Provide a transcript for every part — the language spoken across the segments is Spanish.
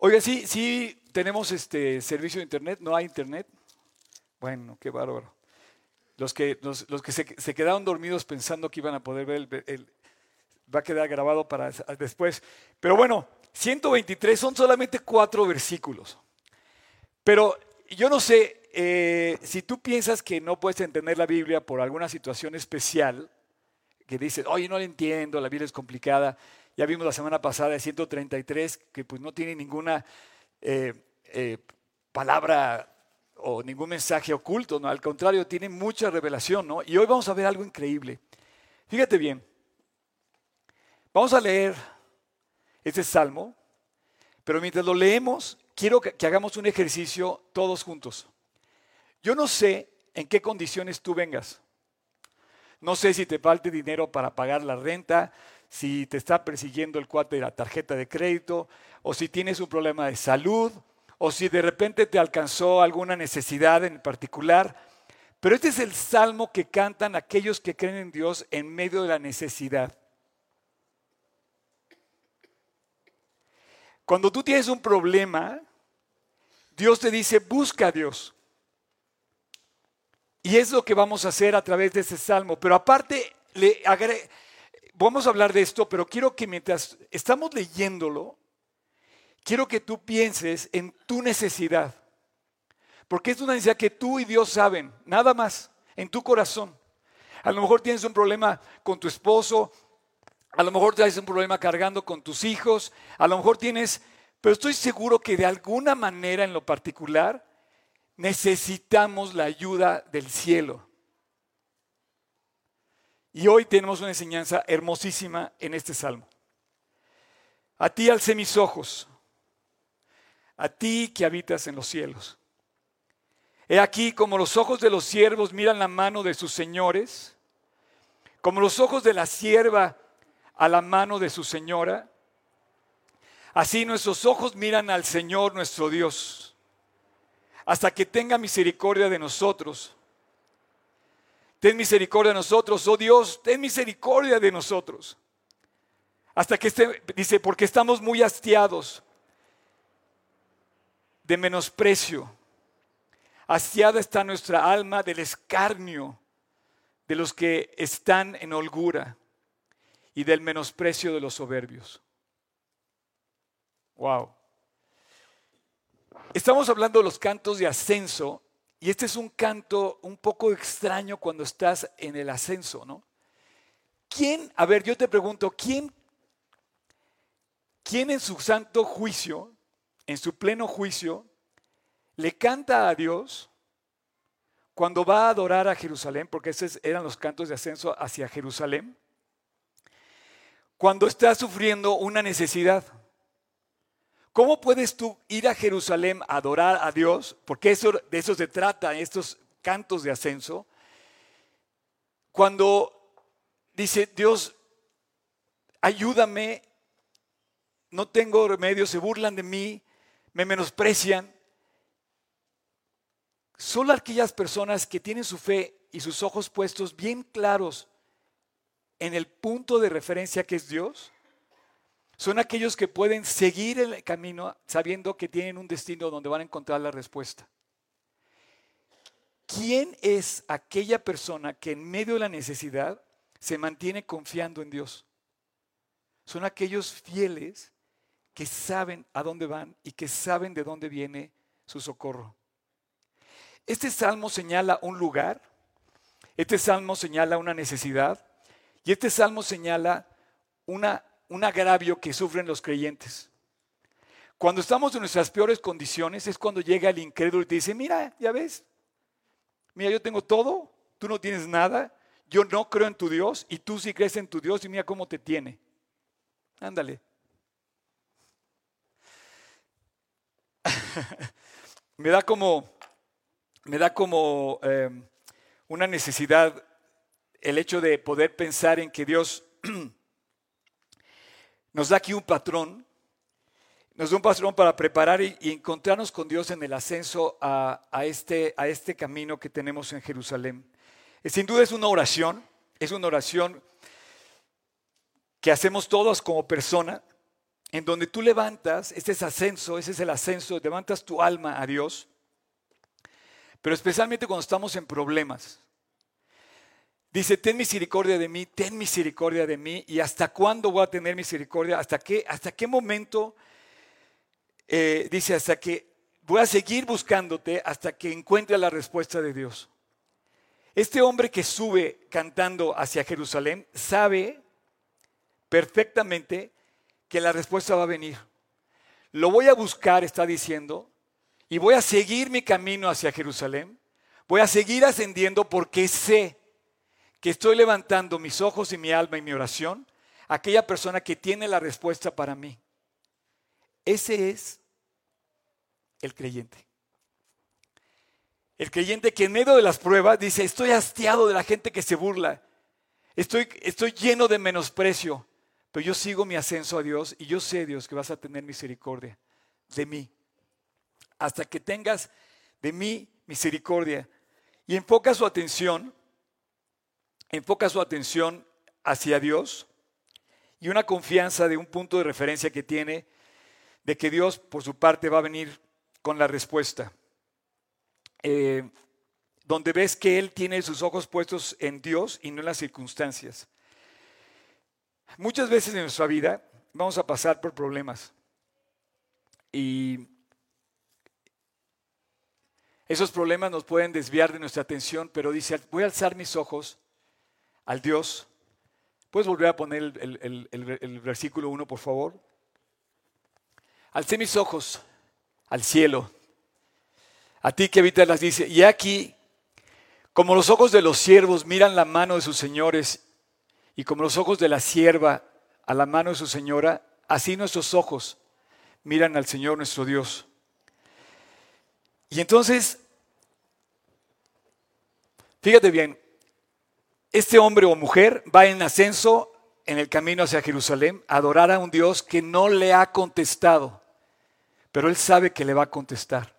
Oiga, sí, sí tenemos este servicio de internet, no hay internet. Bueno, qué bárbaro. Los que, los, que se, quedaron dormidos pensando que iban a poder ver el, va a quedar grabado para después. Pero bueno, 123 son solamente cuatro versículos. Pero yo no sé eh, si tú piensas que no puedes entender la Biblia por alguna situación especial, que dices, oye, no la entiendo, la Biblia es complicada. Ya vimos la semana pasada de 133 que pues no tiene ninguna eh, eh, palabra o ningún mensaje oculto, ¿no? Al contrario, tiene mucha revelación, ¿no? Y hoy vamos a ver algo increíble. Fíjate bien. Vamos a leer este salmo, pero mientras lo leemos, quiero que, que hagamos un ejercicio todos juntos. Yo no sé en qué condiciones tú vengas. No sé si te falte dinero para pagar la renta, si te está persiguiendo el cuate de la tarjeta de crédito, o si tienes un problema de salud, o si de repente te alcanzó alguna necesidad en particular. Pero este es el salmo que cantan aquellos que creen en Dios en medio de la necesidad. Cuando tú tienes un problema, Dios te dice, busca a Dios. Y es lo que vamos a hacer a través de ese salmo. Pero aparte, le vamos a hablar de esto, pero quiero que mientras estamos leyéndolo, quiero que tú pienses en tu necesidad. Porque es una necesidad que tú y Dios saben, nada más, en tu corazón. A lo mejor tienes un problema con tu esposo, a lo mejor tienes un problema cargando con tus hijos, a lo mejor tienes, pero estoy seguro que de alguna manera en lo particular necesitamos la ayuda del cielo. Y hoy tenemos una enseñanza hermosísima en este salmo. A ti alcé mis ojos, a ti que habitas en los cielos. He aquí como los ojos de los siervos miran la mano de sus señores, como los ojos de la sierva a la mano de su señora, así nuestros ojos miran al Señor nuestro Dios hasta que tenga misericordia de nosotros. Ten misericordia de nosotros, oh Dios, ten misericordia de nosotros. Hasta que esté, dice, porque estamos muy hastiados de menosprecio. Hastiada está nuestra alma del escarnio de los que están en holgura y del menosprecio de los soberbios. Wow. Estamos hablando de los cantos de ascenso y este es un canto un poco extraño cuando estás en el ascenso, ¿no? ¿Quién, a ver, yo te pregunto, ¿quién, quién en su santo juicio, en su pleno juicio, le canta a Dios cuando va a adorar a Jerusalén, porque esos eran los cantos de ascenso hacia Jerusalén, cuando está sufriendo una necesidad? ¿Cómo puedes tú ir a Jerusalén a adorar a Dios? Porque eso, de eso se trata, estos cantos de ascenso. Cuando dice Dios, ayúdame, no tengo remedio, se burlan de mí, me menosprecian. Solo aquellas personas que tienen su fe y sus ojos puestos bien claros en el punto de referencia que es Dios, son aquellos que pueden seguir el camino sabiendo que tienen un destino donde van a encontrar la respuesta. ¿Quién es aquella persona que en medio de la necesidad se mantiene confiando en Dios? Son aquellos fieles que saben a dónde van y que saben de dónde viene su socorro. Este salmo señala un lugar, este salmo señala una necesidad y este salmo señala una un agravio que sufren los creyentes. Cuando estamos en nuestras peores condiciones es cuando llega el incrédulo y te dice, mira, ya ves, mira, yo tengo todo, tú no tienes nada, yo no creo en tu Dios y tú sí crees en tu Dios y mira cómo te tiene. Ándale. me da como, me da como em, una necesidad el hecho de poder pensar en que Dios nos da aquí un patrón, nos da un patrón para preparar y, encontrarnos con Dios en el ascenso a, este, este camino que tenemos en Jerusalén. Eh, sin duda es una oración, es una oración que hacemos todos como persona, en donde tú levantas, este es ascenso, ese es el ascenso, levantas tu alma a Dios, pero especialmente cuando estamos en problemas. Dice, ten misericordia de mí, ten misericordia de mí, y hasta cuándo voy a tener misericordia, hasta qué, hasta qué momento, eh, dice, hasta que voy a seguir buscándote hasta que encuentre la respuesta de Dios. Este hombre que sube cantando hacia Jerusalén sabe perfectamente que la respuesta va a venir. Lo voy a buscar, está diciendo, y voy a seguir mi camino hacia Jerusalén. Voy a seguir ascendiendo porque sé que estoy levantando mis ojos y mi alma y mi oración a aquella persona que tiene la respuesta para mí. Ese es el creyente. El creyente que en medio de las pruebas dice, estoy hastiado de la gente que se burla, estoy, estoy lleno de menosprecio, pero yo sigo mi ascenso a Dios y yo sé, Dios, que vas a tener misericordia de mí. Hasta que tengas de mí misericordia. Y enfoca su atención, enfoca su atención hacia Dios y una confianza de un punto de referencia que tiene de que Dios por su parte va a venir con la respuesta. Eh, donde ves que Él tiene sus ojos puestos en Dios y no en las circunstancias. Muchas veces en nuestra vida vamos a pasar por problemas y esos problemas nos pueden desviar de nuestra atención, pero dice, voy a alzar mis ojos al Dios. ¿Puedes volver a poner el, versículo 1, por favor? Alcé mis ojos al cielo. A ti que habitas las dice, y aquí, como los ojos de los siervos miran la mano de sus señores y como los ojos de la sierva a la mano de su señora, así nuestros ojos miran al Señor nuestro Dios. Y entonces, fíjate bien, este hombre o mujer va en ascenso en el camino hacia Jerusalén a adorar a un Dios que no le ha contestado, pero él sabe que le va a contestar.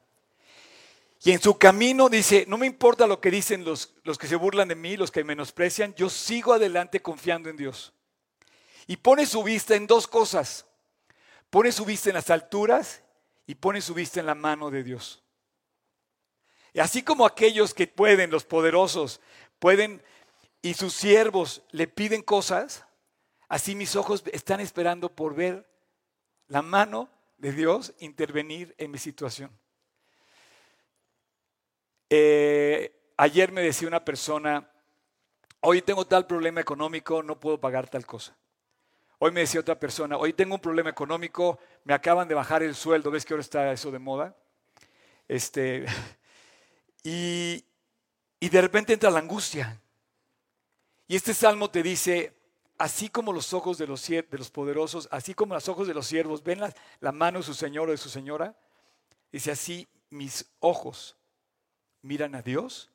Y en su camino dice, no me importa lo que dicen los, los que se burlan de mí, los que menosprecian, yo sigo adelante confiando en Dios. Y pone su vista en dos cosas. Pone su vista en las alturas y pone su vista en la mano de Dios. Y así como aquellos que pueden, los poderosos, pueden y sus siervos le piden cosas, así mis ojos están esperando por ver la mano de Dios intervenir en mi situación. Eh, ayer me decía una persona, hoy tengo tal problema económico, no puedo pagar tal cosa. Hoy me decía otra persona, hoy tengo un problema económico, me acaban de bajar el sueldo, ¿ves que ahora está eso de moda? Este, y, y de repente entra la angustia. Y este salmo te dice, así como los ojos de los, de los poderosos, así como los ojos de los siervos ven la, la mano de su señor o de su señora, dice así, mis ojos miran a Dios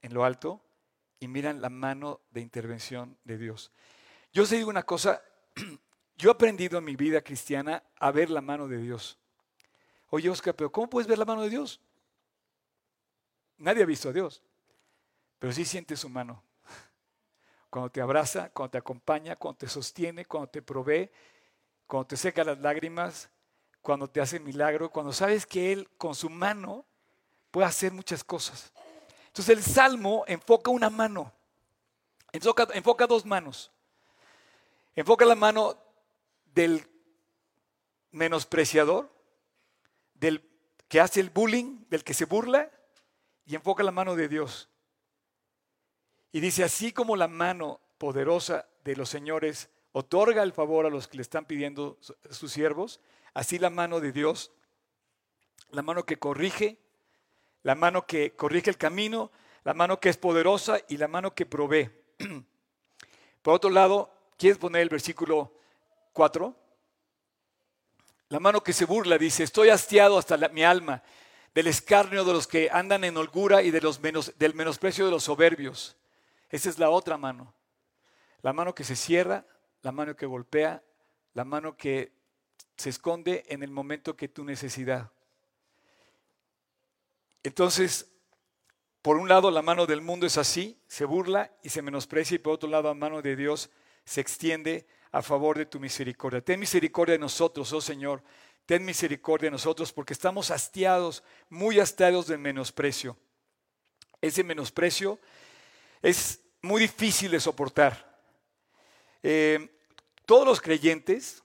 en lo alto y miran la mano de intervención de Dios. Yo os digo una cosa, yo he aprendido en mi vida cristiana a ver la mano de Dios. Oye, Oscar, pero ¿cómo puedes ver la mano de Dios? Nadie ha visto a Dios, pero sí siente su mano. Cuando te abraza, cuando te acompaña, cuando te sostiene, cuando te provee, cuando te seca las lágrimas, cuando te hace milagro, cuando sabes que Él con su mano puede hacer muchas cosas. Entonces el salmo enfoca una mano, enfoca, enfoca dos manos. Enfoca la mano del menospreciador, del que hace el bullying, del que se burla, y enfoca la mano de Dios. Y dice, así como la mano poderosa de los señores otorga el favor a los que le están pidiendo sus siervos, así la mano de Dios, la mano que corrige, la mano que corrige el camino, la mano que es poderosa y la mano que provee. Por otro lado, ¿quieres poner el versículo 4? La mano que se burla dice, estoy hastiado hasta mi alma del escarnio de los que andan en holgura y de los menos, del menosprecio de los soberbios. Esa es la otra mano. La mano que se cierra, la mano que golpea, la mano que se esconde en el momento que tu necesidad. Entonces, por un lado la mano del mundo es así, se burla y se menosprecia, y por otro lado la mano de Dios se extiende a favor de tu misericordia. Ten misericordia de nosotros, oh Señor. Ten misericordia de nosotros porque estamos hastiados, muy hastiados del menosprecio. Ese menosprecio es muy difícil de soportar. Eh, todos los creyentes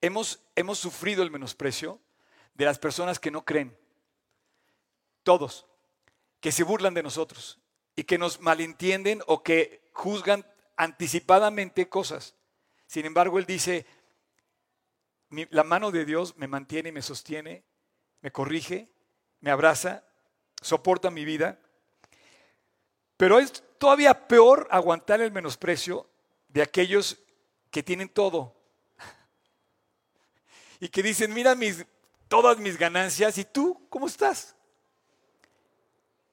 hemos, hemos sufrido el menosprecio de las personas que no creen. Todos. Que se burlan de nosotros y que nos malentienden o que juzgan anticipadamente cosas. Sin embargo, Él dice, la mano de Dios me mantiene y me sostiene, me corrige, me abraza, soporta mi vida. Pero es todavía peor aguantar el menosprecio de aquellos que tienen todo y que dicen, mira mis, todas mis ganancias y tú, ¿cómo estás?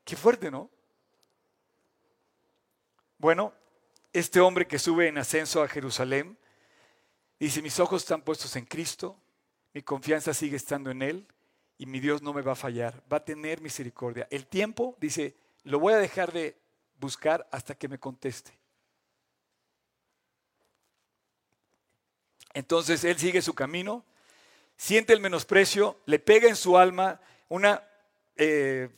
Qué fuerte, ¿no? Bueno, este hombre que sube en ascenso a Jerusalén dice, mis ojos están puestos en Cristo, mi confianza sigue estando en Él y mi Dios no me va a fallar, va a tener misericordia. El tiempo, dice, lo voy a dejar de buscar hasta que me conteste. Entonces él sigue su camino, siente el menosprecio, le pega en su alma una eh,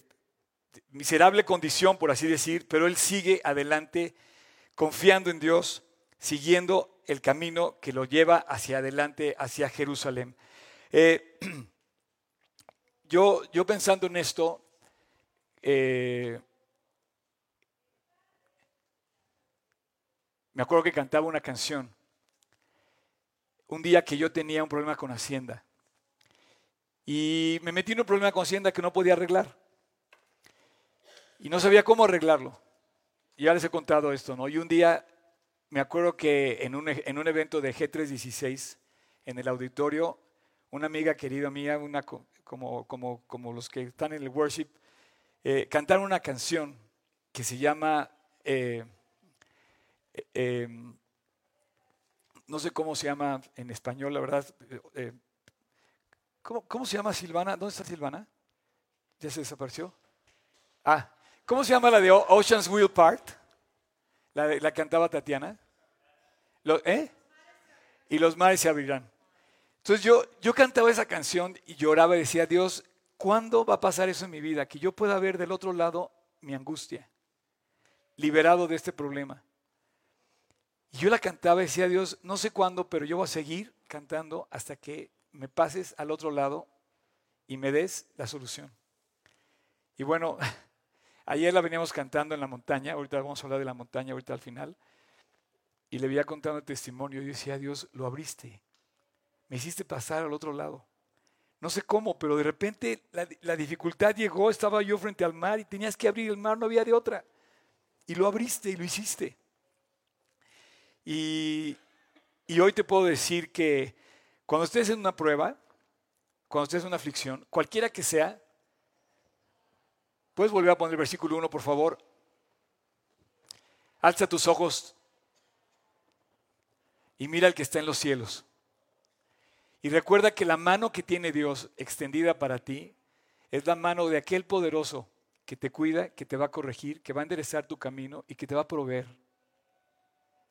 miserable condición, por así decir, pero él sigue adelante confiando en Dios, siguiendo el camino que lo lleva hacia adelante, hacia Jerusalén. Eh, yo, yo, pensando en esto, eh, me acuerdo que cantaba una canción un día que yo tenía un problema con Hacienda. Y me metí en un problema con Hacienda que no podía arreglar. Y no sabía cómo arreglarlo. ya les he contado esto, ¿no? Y un día me acuerdo que en un, en un evento de G316, en el auditorio, una amiga querida mía, una, como, como, como los que están en el worship, eh, cantaron una canción que se llama eh, eh, em, no sé cómo se llama en español, la verdad. Eh, ¿cómo, se llama Silvana? ¿Dónde está Silvana? ¿Ya se desapareció? Ah, ¿cómo se llama la de Ocean's Wheel Part? La, la cantaba Tatiana. ¿Eh? Y los mares se abrirán. Entonces yo, yo cantaba esa canción y lloraba y decía, Dios, ¿cuándo va a pasar eso en mi vida? Que yo pueda ver del otro lado mi angustia, liberado de este problema. Y yo la cantaba y decía, Dios, no sé cuándo, pero yo voy a seguir cantando hasta que me pases al otro lado y me des la solución. Y bueno, ayer la veníamos cantando en la montaña, ahorita vamos a hablar de la montaña, ahorita al final, y le había contado el testimonio y yo decía, Dios, lo abriste, me hiciste pasar al otro lado. No sé cómo, pero de repente la, la dificultad llegó, estaba yo frente al mar y tenías que abrir el mar, no había de otra. Y lo abriste y lo hiciste. Y, hoy te puedo decir que cuando estés en una prueba, cuando estés en una aflicción, cualquiera que sea, puedes volver a poner el versículo 1, por favor. Alza tus ojos y mira al que está en los cielos. Y recuerda que la mano que tiene Dios extendida para ti es la mano de aquel poderoso que te cuida, que te va a corregir, que va a enderezar tu camino y que te va a proveer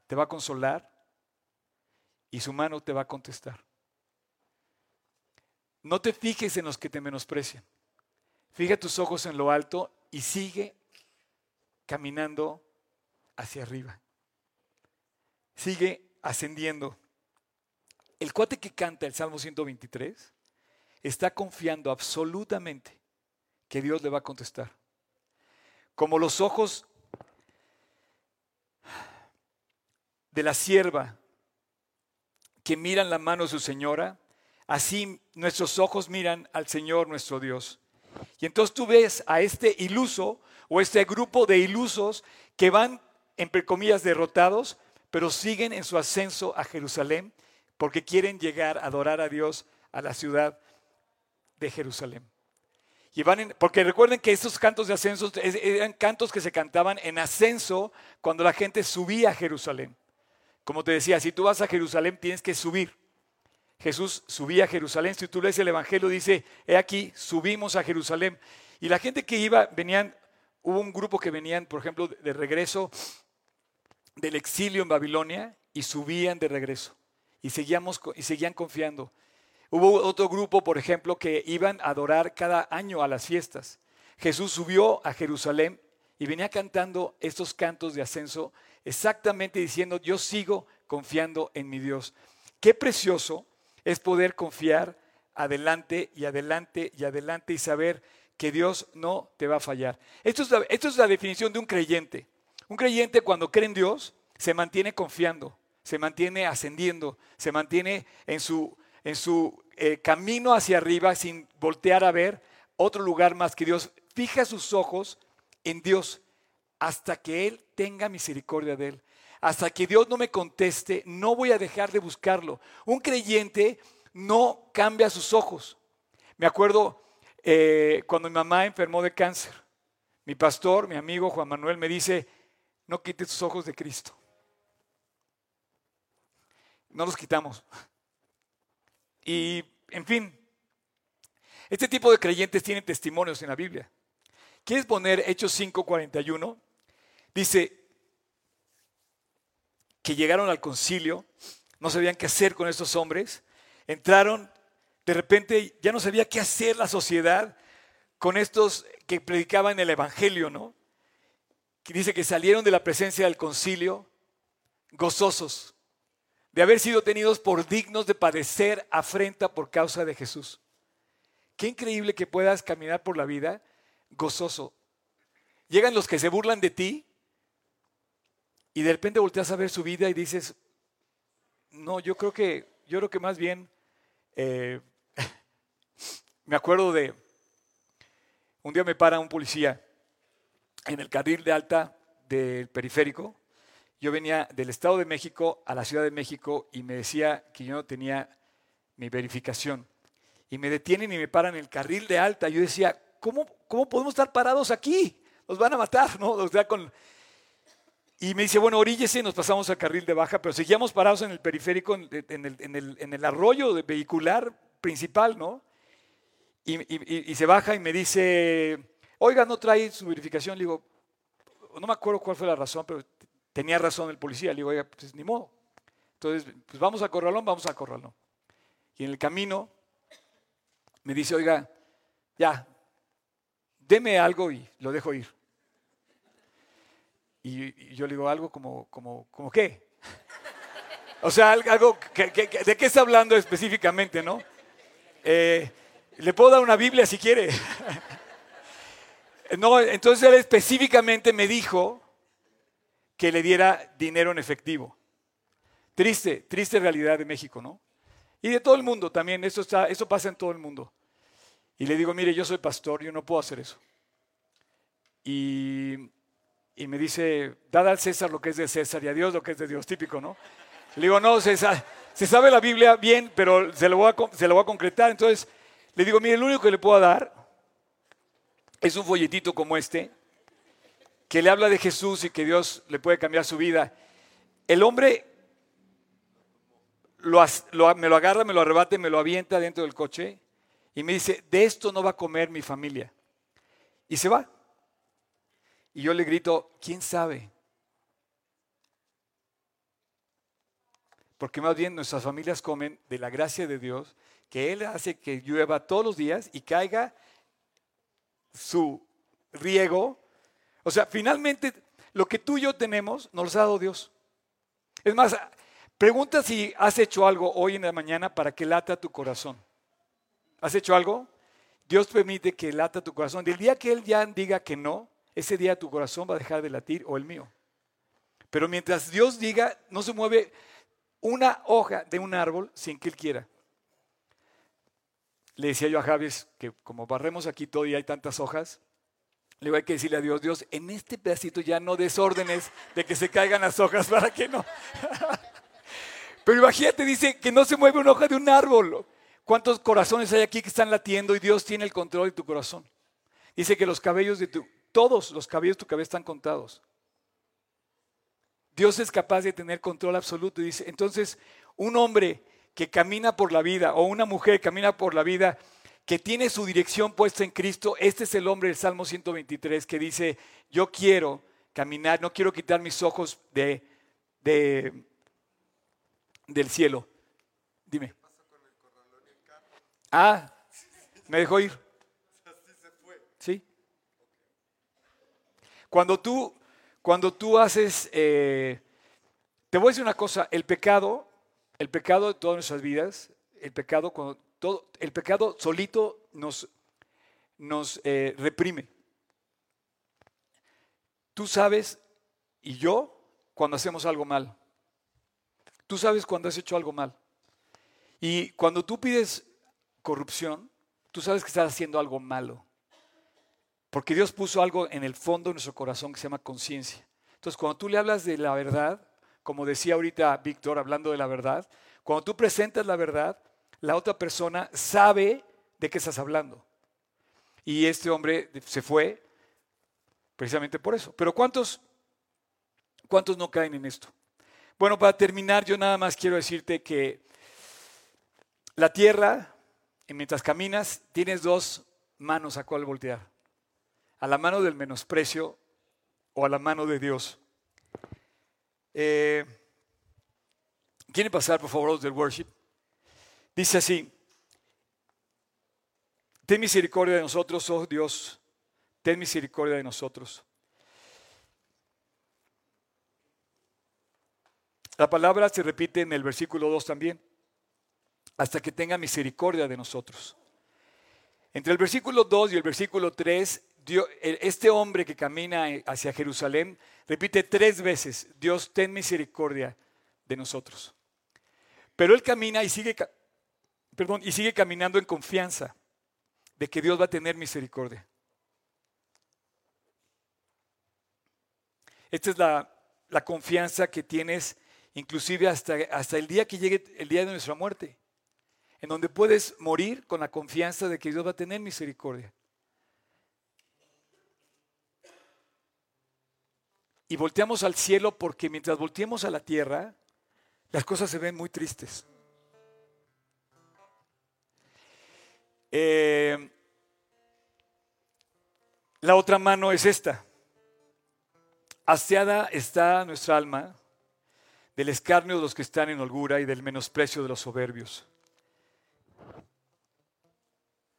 te va a consolar y su mano te va a contestar. No te fijes en los que te menosprecian. Fija tus ojos en lo alto y sigue caminando hacia arriba. Sigue ascendiendo. El cuate que canta el Salmo 123 está confiando absolutamente que Dios le va a contestar. Como los ojos de la sierva que miran la mano de su señora, así nuestros ojos miran al Señor nuestro Dios. Y entonces tú ves a este iluso o este grupo de ilusos que van, entre comillas, derrotados, pero siguen en su ascenso a Jerusalén porque quieren llegar a adorar a Dios a la ciudad de Jerusalén. Y van porque recuerden que estos cantos de ascenso eran cantos que se cantaban en ascenso cuando la gente subía a Jerusalén. Como te decía, si tú vas a Jerusalén tienes que subir. Jesús subía a Jerusalén. Si tú lees el Evangelio, dice, he aquí, subimos a Jerusalén. Y la gente que iba, venían, hubo un grupo que venían, por ejemplo, de, regreso del exilio en Babilonia y subían de regreso. y, seguíamos, y seguían confiando. Hubo otro grupo, por ejemplo, que iban a adorar cada año a las fiestas. Jesús subió a Jerusalén y venía cantando estos cantos de ascenso, exactamente diciendo, yo sigo confiando en mi Dios. Qué precioso es poder confiar adelante y adelante y adelante y saber que Dios no te va a fallar. Esto es, la, esto es la definición de un creyente. Un creyente cuando cree en Dios se mantiene confiando, se mantiene ascendiendo, se mantiene en su, en su eh, camino hacia arriba sin voltear a ver otro lugar más que Dios. Fija sus ojos en Dios hasta que Él tenga misericordia de Él. Hasta que Dios no me conteste, no voy a dejar de buscarlo. Un creyente no cambia sus ojos. Me acuerdo eh, cuando mi mamá enfermó de cáncer. Mi pastor, mi amigo Juan Manuel, me dice, no quites tus ojos de Cristo. No los quitamos. Y, en fin, este tipo de creyentes tienen testimonios en la Biblia. ¿Quieres poner Hechos 5:41? Dice que llegaron al concilio, no sabían qué hacer con estos hombres, entraron, de repente ya no sabía qué hacer la sociedad con estos que predicaban el Evangelio, ¿no? Que dice que salieron de la presencia del concilio gozosos de haber sido tenidos por dignos de padecer afrenta por causa de Jesús. Qué increíble que puedas caminar por la vida gozoso. Llegan los que se burlan de ti y de repente volteas a ver su vida y dices, no, yo creo que, yo creo que más bien, eh, me acuerdo de, un día me para un policía en el carril de alta del periférico. Yo venía del Estado de México a la Ciudad de México y me decía que yo no tenía mi verificación. Y me detienen y me paran en el carril de alta. Yo decía, ¿cómo, cómo podemos estar parados aquí? Nos van a matar, ¿no? O sea, con, y me dice, bueno, oríllese, nos pasamos al carril de baja, pero seguíamos parados en el periférico, en el, en el, arroyo vehicular principal, ¿no? Y, y, se baja y me dice, oiga, ¿no trae su verificación? Le digo, no me acuerdo cuál fue la razón, pero tenía razón el policía. Le digo, oiga, pues ni modo. Entonces, pues vamos a Corralón, vamos a Corralón. Y en el camino me dice, oiga, ya, deme algo y lo dejo ir. Y, yo le digo algo como, como, como qué. O sea, algo, ¿de qué está hablando específicamente, no? Eh, le puedo dar una Biblia si quiere. no, entonces él específicamente me dijo que le diera dinero en efectivo. Triste, triste realidad de México, ¿no? Y de todo el mundo también, eso, eso pasa en todo el mundo. Y le digo, mire, yo soy pastor, yo no puedo hacer eso. Y, me dice, dad al César lo que es de César y a Dios lo que es de Dios, típico, ¿no? Le digo, no, César, se sabe la Biblia bien, pero se lo voy a, se lo voy a concretar. Entonces le digo, mire, lo único que le puedo dar es un folletito como este, que le habla de Jesús y que Dios le puede cambiar su vida. El hombre me lo agarra, me lo arrebata, me lo avienta dentro del coche y me dice, de esto no va a comer mi familia. Y se va. Y yo le grito, ¿quién sabe? Porque más bien nuestras familias comen de la gracia de Dios, que Él hace que llueva todos los días y caiga su riego. O sea, finalmente lo que tú y yo tenemos nos lo ha dado Dios. Es más, pregunta si has hecho algo hoy en la mañana para que lata tu corazón. ¿Has hecho algo? Dios permite que lata tu corazón. Del día que Él ya diga que no, ese día tu corazón va a dejar de latir o el mío. Pero mientras Dios diga, no se mueve una hoja de un árbol sin que Él quiera. Le decía yo a Javier que como barremos aquí todo y hay tantas hojas, le voy a decirle a Dios, Dios, en este pedacito ya no desórdenes de que se caigan las hojas para que no. Pero imagínate, dice que no se mueve una hoja de un árbol. ¿Cuántos corazones hay aquí que están latiendo y Dios tiene el control de tu corazón? Dice que los cabellos de tu, todos los cabellos de tu cabeza están contados. Dios es capaz de tener control absoluto. Y dice, entonces, un hombre que camina por la vida o una mujer que camina por la vida que tiene su dirección puesta en Cristo, este es el hombre del Salmo 123 que dice, yo quiero caminar, no quiero quitar mis ojos de, de del cielo. Dime. Ah, me dejó ir. Sí. Cuando tú, cuando tú haces, eh, te voy a decir una cosa, el pecado, el pecado de todas nuestras vidas, el pecado, cuando todo, el pecado solito nos, nos eh, reprime. Tú sabes, y yo, cuando hacemos algo mal. Tú sabes cuando has hecho algo mal. Y cuando tú pides corrupción, tú sabes que estás haciendo algo malo. Porque Dios puso algo en el fondo de nuestro corazón que se llama conciencia. Entonces, cuando tú le hablas de la verdad, como decía ahorita Víctor, hablando de la verdad, cuando tú presentas la verdad, la otra persona sabe de qué estás hablando. Y este hombre se fue precisamente por eso. Pero ¿cuántos, cuántos no caen en esto? Bueno, para terminar, yo nada más quiero decirte que la tierra, mientras caminas, tienes dos manos a cual voltear. A la mano del menosprecio o a la mano de Dios. Eh, ¿Quieren pasar, por favor, del worship? Dice así, ten misericordia de nosotros, oh Dios, ten misericordia de nosotros. La palabra se repite en el versículo 2 también, hasta que tenga misericordia de nosotros. Entre el versículo 2 y el versículo 3, este hombre que camina hacia Jerusalén repite tres veces, Dios, ten misericordia de nosotros. Pero él camina y sigue, perdón, y sigue caminando en confianza de que Dios va a tener misericordia. Esta es la, la confianza que tienes inclusive hasta, hasta el día que llegue el día de nuestra muerte, en donde puedes morir con la confianza de que Dios va a tener misericordia. Y volteamos al cielo porque mientras volteemos a la tierra, las cosas se ven muy tristes. Eh, la otra mano es esta. Hastiada está nuestra alma del escarnio de los que están en holgura y del menosprecio de los soberbios.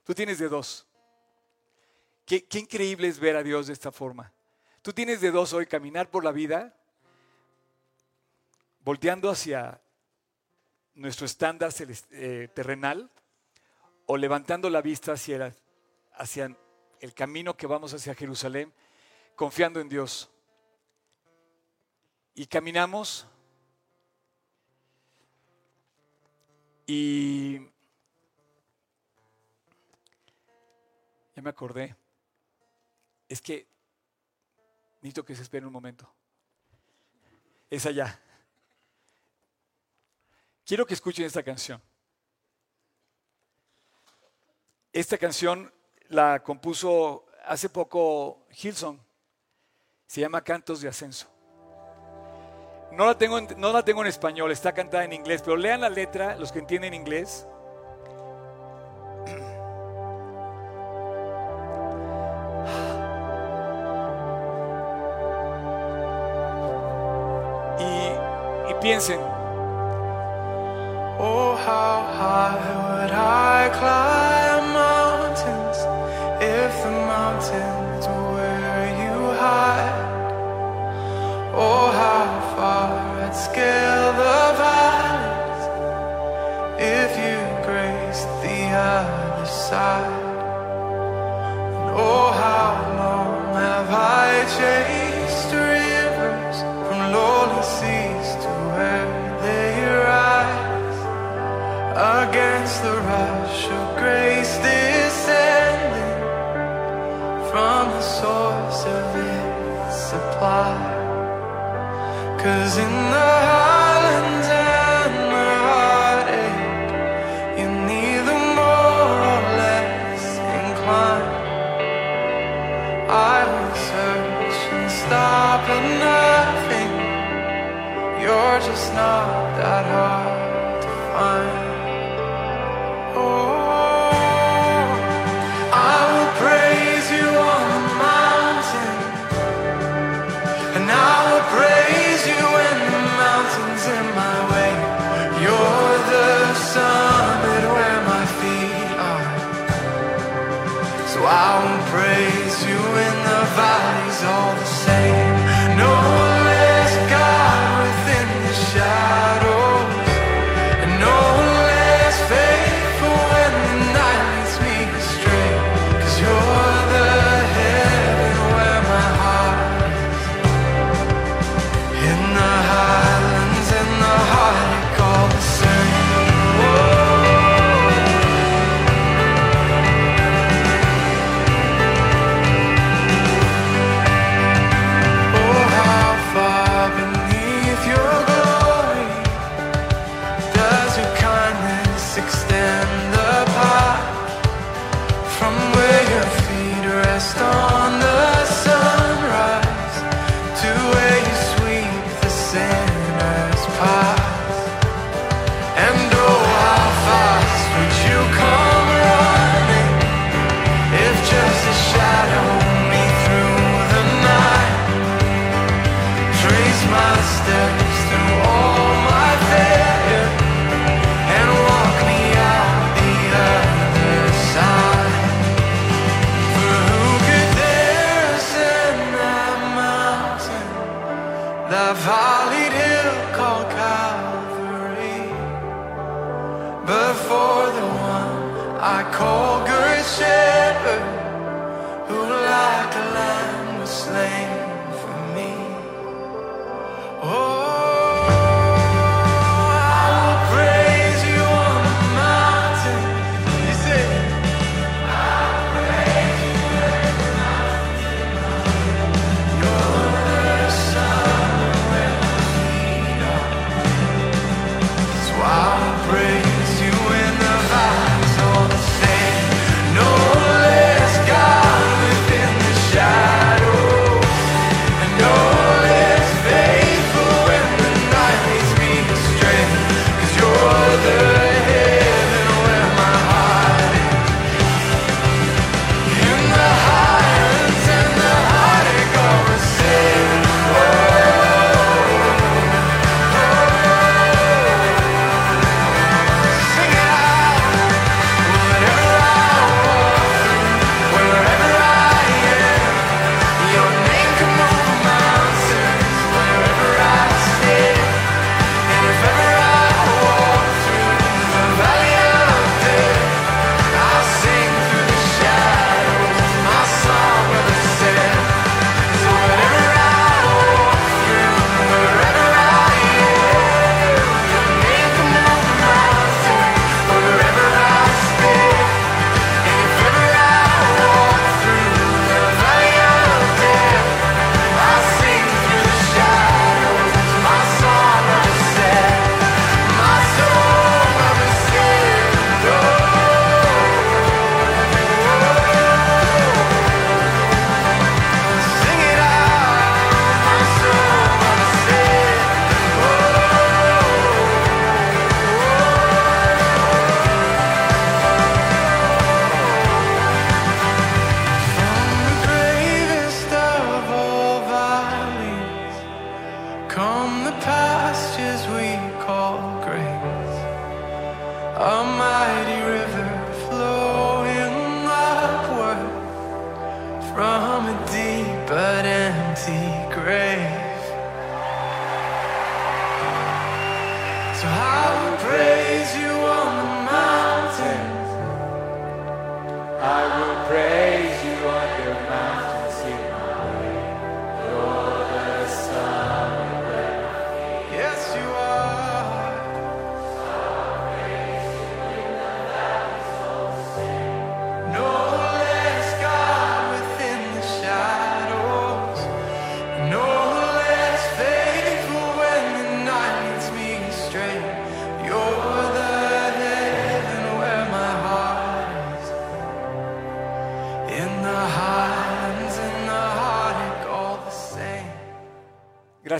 Tú tienes de dos. Qué, increíble es ver a Dios de esta forma. Tú tienes de dos hoy caminar por la vida, volteando hacia nuestro estándar eh, terrenal o levantando la vista hacia, hacia el camino que vamos hacia Jerusalén, confiando en Dios. Y caminamos Y ya me acordé. Es que necesito que se espere un momento. Es allá. Quiero que escuchen esta canción. Esta canción la compuso hace poco Hilson. Se llama Cantos de Ascenso. No la, tengo, no la tengo en español, está cantada en inglés, pero lean la letra, los que entienden inglés. Piensen. Oh, how high would I climb mountains if the mountains were you high? Oh, how far I'd scale the valleys if you graced the other side. And oh, how long have I chased against the rush of grace descending from the source of its supply. Cause in the highlands and the heartache, you're neither more or less inclined. I will search and stop at nothing. You're just not that hard to find. before the one I call good shepherd, who like a lamb was slain.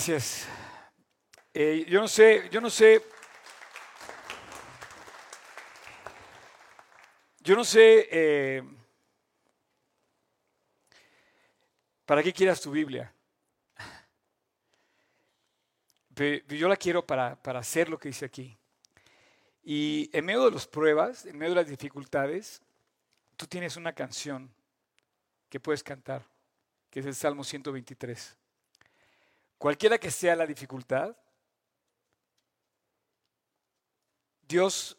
Gracias. Eh, yo no sé, yo no sé. Yo no sé eh, para qué quieras tu Biblia. Yo la quiero para, para hacer lo que dice aquí. Y en medio de las pruebas, en medio de las dificultades, tú tienes una canción que puedes cantar, que es el Salmo 123. Cualquiera que sea la dificultad, Dios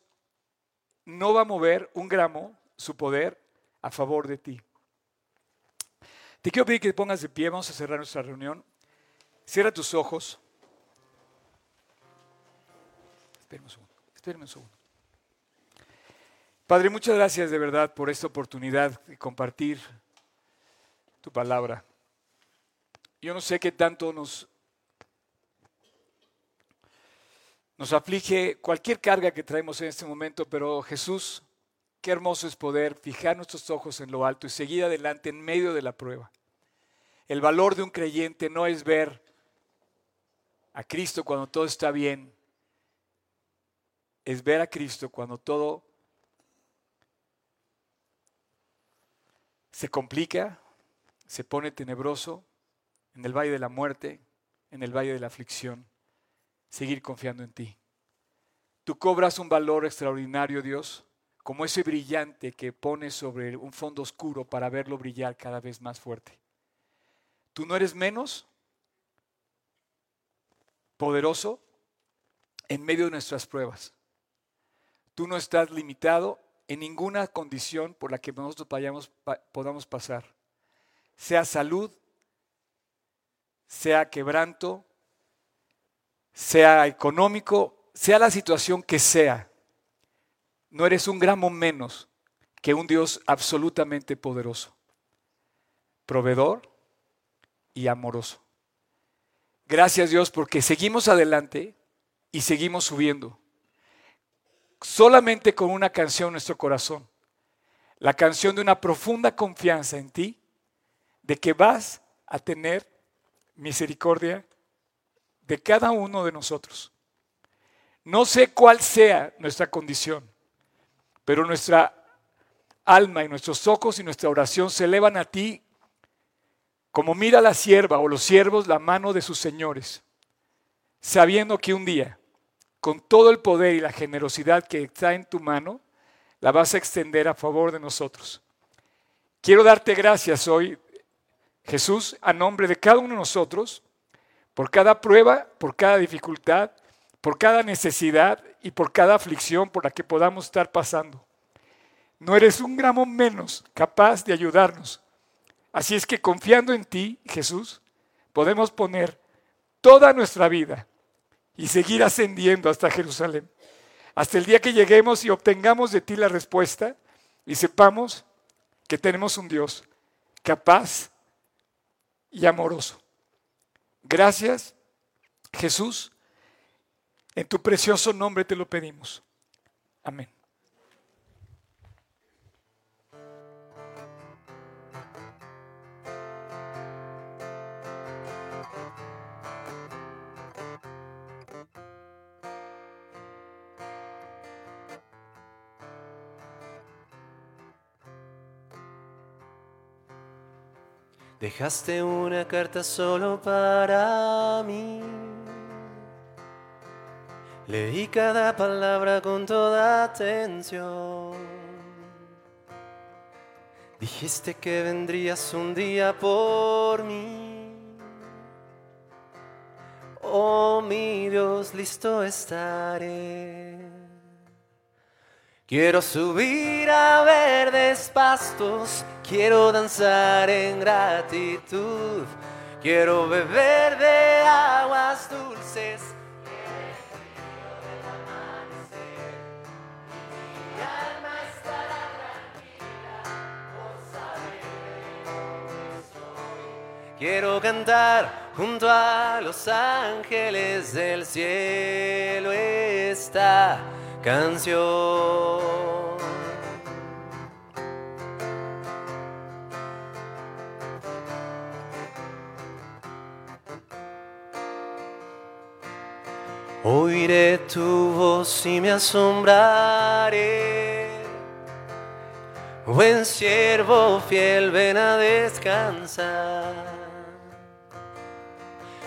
no va a mover un gramo su poder a favor de ti. Te quiero pedir que te pongas de pie, vamos a cerrar nuestra reunión. Cierra tus ojos. Espérame un segundo, espérame un segundo. Padre, muchas gracias de verdad por esta oportunidad de compartir tu palabra. Yo no sé qué tanto nos, nos aflige cualquier carga que traemos en este momento, pero Jesús, qué hermoso es poder fijar nuestros ojos en lo alto y seguir adelante en medio de la prueba. El valor de un creyente no es ver a Cristo cuando todo está bien, es ver a Cristo cuando todo se complica, se pone tenebroso, en el valle de la muerte, en el valle de la aflicción, seguir confiando en ti. Tú cobras un valor extraordinario, Dios, como ese brillante que pones sobre un fondo oscuro para verlo brillar cada vez más fuerte. Tú no eres menos poderoso en medio de nuestras pruebas. Tú no estás limitado en ninguna condición por la que nosotros podamos pasar. Sea salud, sea quebranto, sea económico, sea la situación que sea. No eres un gramo menos que un Dios absolutamente poderoso, proveedor y amoroso. Gracias Dios porque seguimos adelante y seguimos subiendo. Solamente con una canción en nuestro corazón. La canción de una profunda confianza en ti, de que vas a tener misericordia de cada uno de nosotros. No sé cuál sea nuestra condición, pero nuestra alma y nuestros ojos y nuestra oración se elevan a ti como mira la sierva o los siervos la mano de sus señores, sabiendo que un día, con todo el poder y la generosidad que está en tu mano, la vas a extender a favor de nosotros. Quiero darte gracias hoy, Jesús, a nombre de cada uno de nosotros, por cada prueba, por cada dificultad, por cada necesidad y por cada aflicción por la que podamos estar pasando. No eres un gramo menos capaz de ayudarnos. Así es que confiando en ti, Jesús, podemos poner toda nuestra vida y seguir ascendiendo hasta Jerusalén. Hasta el día que lleguemos y obtengamos de ti la respuesta y sepamos que tenemos un Dios capaz y amoroso. Gracias, Jesús. En tu precioso nombre te lo pedimos. Amén. Dejaste una carta solo para mí. Leí cada palabra con toda atención. Dijiste que vendrías un día por mí. Oh mi Dios, listo estaré. Quiero subir a verdes pastos, quiero danzar en gratitud, quiero beber de aguas dulces. Quiero cantar junto a los ángeles del cielo esta canción. Oiré tu voz y me asombraré. Buen siervo fiel, ven a descansar.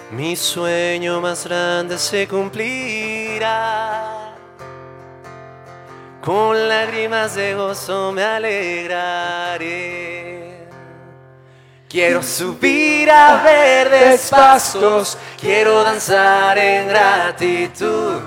Mi sueño más grande se cumplirá. Con lágrimas de gozo me alegraré. Quiero subir a verdes pastos, quiero danzar en gratitud.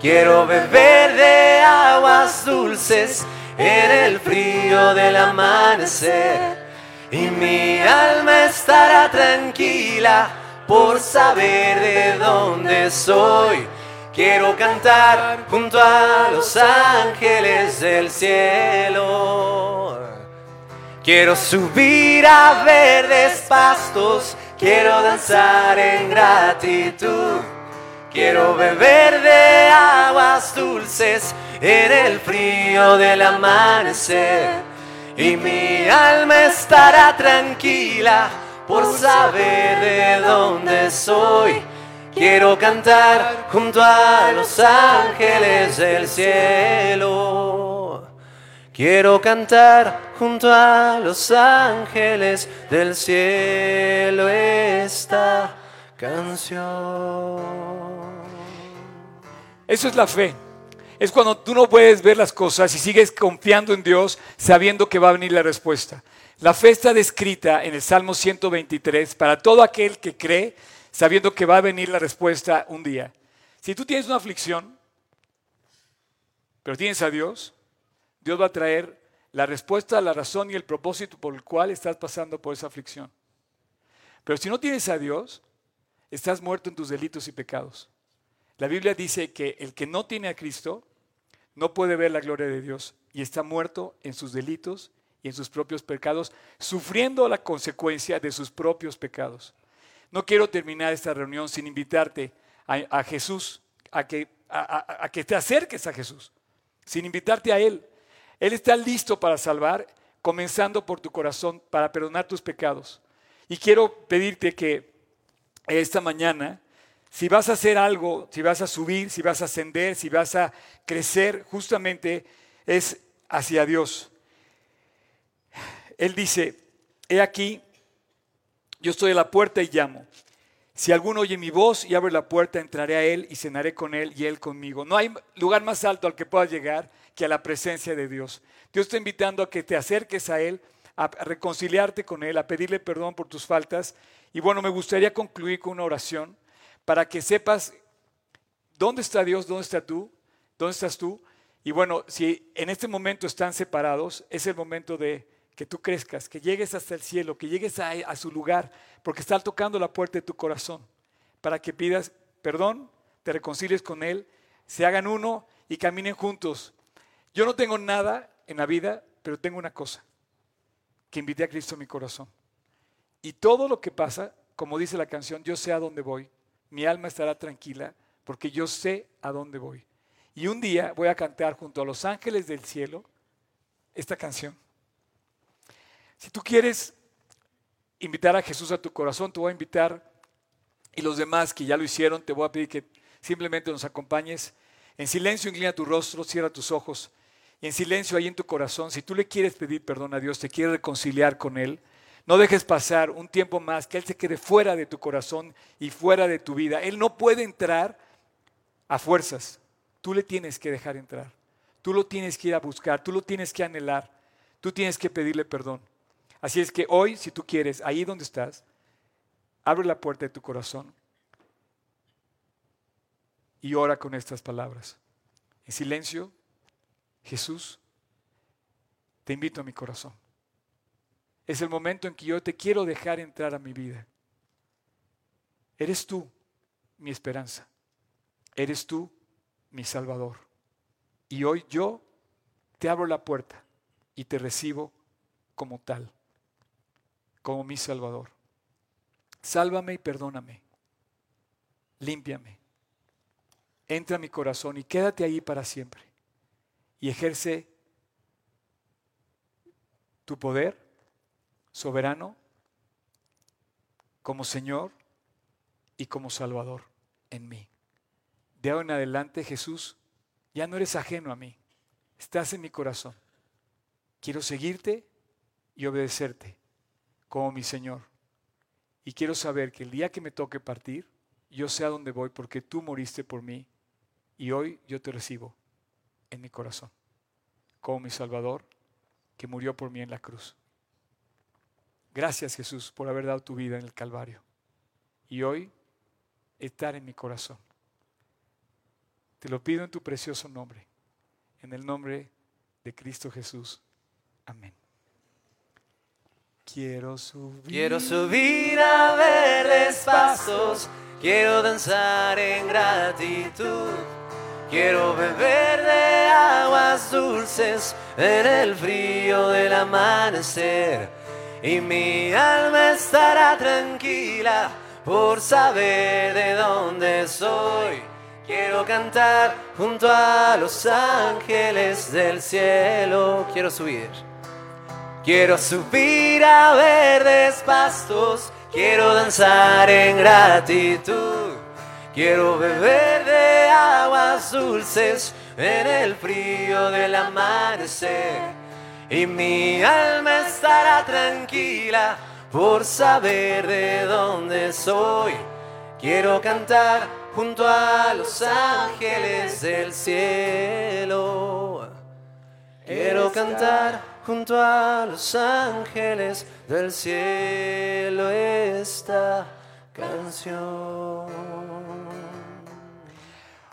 Quiero beber de aguas dulces en el frío del amanecer. Y mi alma estará tranquila por saber de dónde soy. Quiero cantar junto a los ángeles del cielo. Quiero subir a verdes pastos, quiero danzar en gratitud. Quiero beber de aguas dulces en el frío del amanecer. Y mi alma estará tranquila por saber de dónde soy. Quiero cantar junto a los ángeles del cielo. Quiero cantar junto a los ángeles del cielo esta canción. Eso es la fe. Es cuando tú no puedes ver las cosas y sigues confiando en Dios sabiendo que va a venir la respuesta. La fe está descrita en el Salmo 123 para todo aquel que cree sabiendo que va a venir la respuesta un día. Si tú tienes una aflicción, pero tienes a Dios, Dios va a traer la respuesta, la razón y el propósito por el cual estás pasando por esa aflicción. Pero si no tienes a Dios, estás muerto en tus delitos y pecados. La Biblia dice que el que no tiene a Cristo no puede ver la gloria de Dios y está muerto en sus delitos y en sus propios pecados, sufriendo la consecuencia de sus propios pecados. No quiero terminar esta reunión sin invitarte a, Jesús, a que, a que te acerques a Jesús, sin invitarte a Él. Él está listo para salvar, comenzando por tu corazón, para perdonar tus pecados. Y quiero pedirte que esta mañana, si vas a hacer algo, si vas a subir, si vas a ascender, si vas a crecer, justamente es hacia Dios. Él dice, he aquí, yo estoy a la puerta y llamo. Si alguno oye mi voz y abre la puerta, entraré a él y cenaré con él y él conmigo. No hay lugar más alto al que puedas llegar que a la presencia de Dios. Dios está invitando a que te acerques a él, a reconciliarte con él, a pedirle perdón por tus faltas. Y bueno, me gustaría concluir con una oración para que sepas dónde está Dios, dónde está tú, dónde estás tú. Y bueno, si en este momento están separados, es el momento de que tú crezcas, que llegues hasta el cielo, que llegues a, a su lugar, porque está tocando la puerta de tu corazón, para que pidas perdón, te reconcilies con Él, se hagan uno y caminen juntos. Yo no tengo nada en la vida, pero tengo una cosa, que invité a Cristo a mi corazón. Y todo lo que pasa, como dice la canción, yo sé a dónde voy, mi alma estará tranquila, porque yo sé a dónde voy. Y un día voy a cantar junto a los ángeles del cielo esta canción. Si tú quieres invitar a Jesús a tu corazón, te voy a invitar, y los demás que ya lo hicieron, te voy a pedir que simplemente nos acompañes. En silencio inclina tu rostro, cierra tus ojos, en silencio ahí en tu corazón, si tú le quieres pedir perdón a Dios, te quieres reconciliar con Él, no dejes pasar un tiempo más, que Él se quede fuera de tu corazón y fuera de tu vida. Él no puede entrar a fuerzas, tú le tienes que dejar entrar, tú lo tienes que ir a buscar, tú lo tienes que anhelar, tú tienes que pedirle perdón. Así es que hoy, si tú quieres, ahí donde estás, abre la puerta de tu corazón y ora con estas palabras. En silencio, Jesús, te invito a mi corazón. Es el momento en que yo te quiero dejar entrar a mi vida. Eres tú mi esperanza. Eres tú mi Salvador. Y hoy yo te abro la puerta y te recibo como tal, como mi Salvador. Sálvame y perdóname. Límpiame. Entra a mi corazón y quédate ahí para siempre. Y ejerce tu poder soberano como Señor y como Salvador en mí. De ahora en adelante, Jesús, ya no eres ajeno a mí. Estás en mi corazón. Quiero seguirte y obedecerte como mi Señor. Y quiero saber que el día que me toque partir, yo sé a dónde voy porque tú moriste por mí y hoy yo te recibo en mi corazón como mi Salvador que murió por mí en la cruz. Gracias Jesús por haber dado tu vida en el Calvario. Y hoy estar en mi corazón. Te lo pido en tu precioso nombre, en el nombre de Cristo Jesús. Amén. Quiero subir. Quiero subir a verdes pasos, quiero danzar en gratitud, quiero beber de aguas dulces en el frío del amanecer. Y mi alma estará tranquila por saber de dónde soy. Quiero cantar junto a los ángeles del cielo. Quiero subir. Quiero subir a verdes pastos, quiero danzar en gratitud, quiero beber de aguas dulces en el frío del amanecer. Y mi alma estará tranquila por saber de dónde soy. Quiero cantar junto a los ángeles del cielo. Quiero cantar junto a los ángeles del cielo esta canción.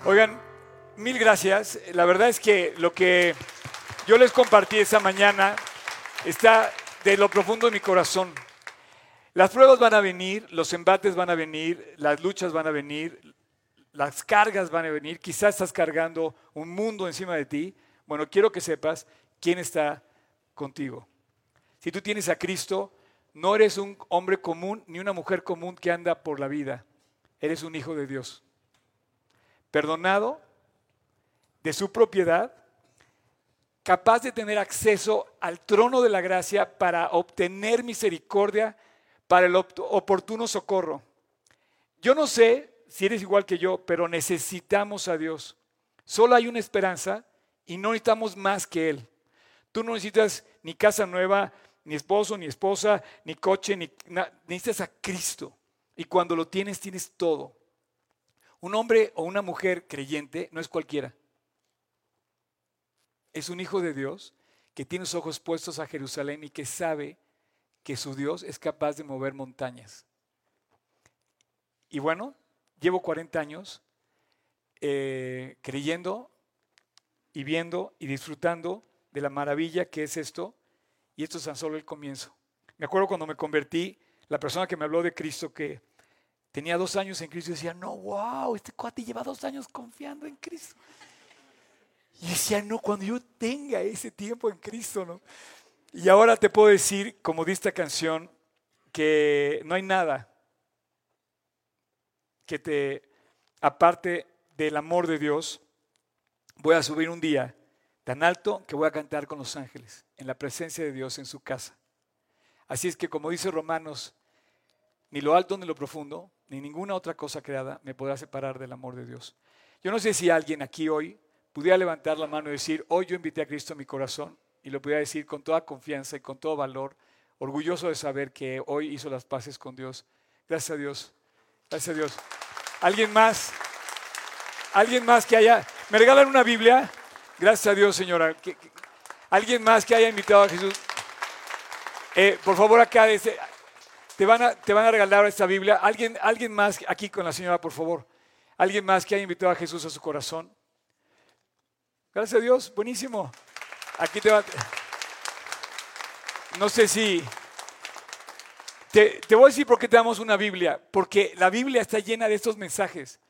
Oigan, mil gracias. La verdad es que lo que yo les compartí esa mañana está de lo profundo de mi corazón. Las pruebas van a venir, los embates van a venir, las luchas van a venir, las cargas van a venir. Quizás estás cargando un mundo encima de ti. Bueno, quiero que sepas quién está contigo. Si tú tienes a Cristo, no eres un hombre común ni una mujer común que anda por la vida. Eres un hijo de Dios. Perdonado, de su propiedad, capaz de tener acceso al trono de la gracia para obtener misericordia para el op- oportuno socorro. Yo no sé si eres igual que yo, pero necesitamos a Dios. Solo hay una esperanza y no necesitamos más que Él. Tú no necesitas ni casa nueva, ni esposo, ni esposa, ni coche, ni necesitas a Cristo. Y cuando lo tienes, tienes todo. Un hombre o una mujer creyente no es cualquiera. Es un hijo de Dios que tiene los ojos puestos a Jerusalén y que sabe que su Dios es capaz de mover montañas. Y bueno, llevo 40 años eh, creyendo y viendo y disfrutando de la maravilla que es esto, y esto es tan solo el comienzo. Me acuerdo cuando me convertí, la persona que me habló de Cristo, que tenía dos años en Cristo, decía, no, wow, este cuate lleva dos años confiando en Cristo. Y decía, no, cuando yo tenga ese tiempo en Cristo. Y ahora te puedo decir, como dice esta canción, que no hay nada que te aparte del amor de Dios. Voy a subir un día tan alto que voy a cantar con los ángeles, en la presencia de Dios en su casa. Así es que, como dice Romanos, ni lo alto ni lo profundo, ni ninguna otra cosa creada me podrá separar del amor de Dios. Yo no sé si alguien aquí hoy pudiera levantar la mano y decir, hoy yo invité a Cristo a mi corazón, y lo pudiera decir con toda confianza y con todo valor, orgulloso de saber que hoy hizo las paces con Dios. Gracias a Dios. Gracias a Dios. ¿Alguien más? ¿Alguien más que haya... ¿Me regalan una Biblia? Gracias a Dios, señora. ¿Alguien más que haya invitado a Jesús? Eh, por favor, acá ese- te, van a, te van a regalar esta Biblia. ¿Alguien, ¿Alguien más aquí con la señora, por favor? ¿Alguien más que haya invitado a Jesús a su corazón? Gracias a Dios, buenísimo. Aquí te va. No sé si. Te, te voy a decir por qué te damos una Biblia. Porque la Biblia está llena de estos mensajes.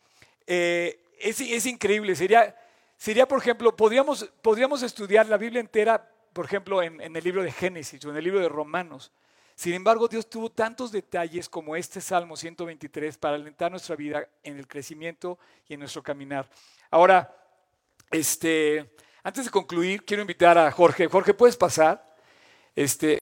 Eh, es, es increíble. Sería, sería, por ejemplo, podríamos, podríamos estudiar la Biblia entera, por ejemplo, en, en el libro de Génesis o en el libro de Romanos. Sin embargo, Dios tuvo tantos detalles como este Salmo 123 para alentar nuestra vida en el crecimiento y en nuestro caminar. Ahora, este, antes de concluir, quiero invitar a Jorge. Jorge, ¿puedes pasar? Este,